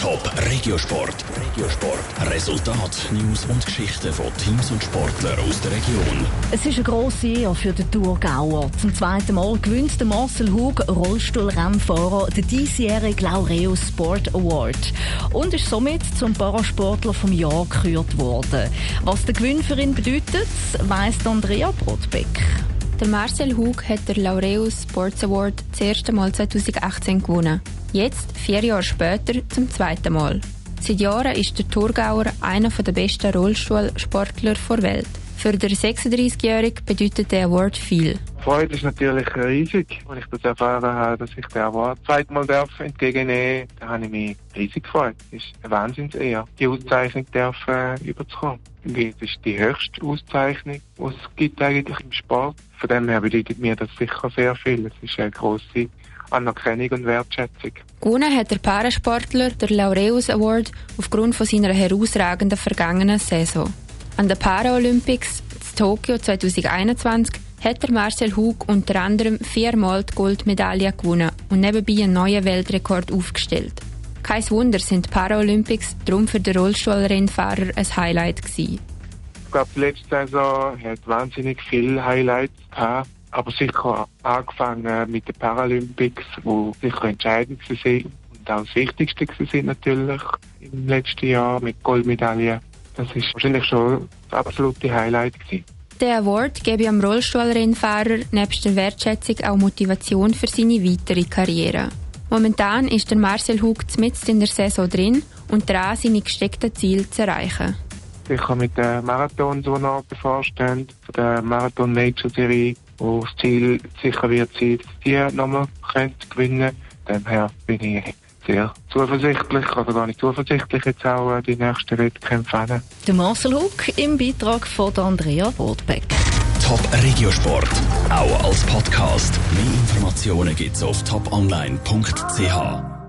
Top Regiosport. Regiosport. Resultat, News und Geschichten von Teams und Sportlern aus der Region. Es ist eine grosse Ehre für den Thurgauer. Zum zweiten Mal gewinnt der Marcel Hug, Rollstuhlrennfahrer, den diesjährigen Laureus Sport Award und ist somit zum Parasportler vom Jahr gekürt worden. Was der Gewinn für ihn bedeutet, weiss Andrea Brotbeck. Der Marcel Hug hat den Laureus Sports Award das erste Mal 2018 gewonnen. Jetzt, vier Jahre später, zum zweiten Mal. Seit Jahren ist der Thurgauer einer der besten Rollstuhlsportler der Welt. Für den 36-Jährigen bedeutet der Award viel. Freude ist natürlich riesig, als ich das erfahren habe, dass ich den Award zweimal darf entgegennehmen darf. Da habe ich mich riesig gefreut. Das ist eine Wahnsinnsehr, die Auszeichnung darf, äh, überzukommen. Das ist die höchste Auszeichnung, die es gibt eigentlich im Sport. Von dem her bedeutet mir das sicher sehr viel. Es ist eine grosse Anerkennung und Wertschätzung. Gewonnen hat der Parasportler der Laureus Award aufgrund von seiner herausragenden vergangenen Saison. An den Paralympics in Tokio 2021 hat der Marcel Hug unter anderem viermal die Goldmedaille gewonnen und nebenbei einen neuen Weltrekord aufgestellt. Kein Wunder sind die Paralympics darum für den Rollstuhlrennfahrer ein Highlight gewesen. Ich glaube, die letzte Saison hat wahnsinnig viele Highlights gehabt. Aber sicher angefangen mit den Paralympics, wo sicher entscheidend sind und auch das Wichtigste sind natürlich im letzten Jahr mit Goldmedaillen. Das ist wahrscheinlich schon das absolute Highlight gewesen. Der Award gebe am Rollstuhlrennfahrer nebst der Wertschätzung auch Motivation für seine weitere Karriere. Momentan ist der Marcel Hug mitten in der Saison drin und daran, seine gesteckten Ziele zu erreichen. Sicher mit den Marathons, die noch bevorstehen, der Marathon Nature Serie, wo das Ziel sicher wird sein, dass die nochmal gewinnen können. Daher bin ich sehr zuversichtlich, oder gar nicht zuversichtlich, jetzt auch äh, die nächsten Wettkämpfe an. Der Marcel Huck im Beitrag von Andrea Brodbeck. Top Regiosport, auch als Podcast. Mehr Informationen gibt's auf toponline.ch.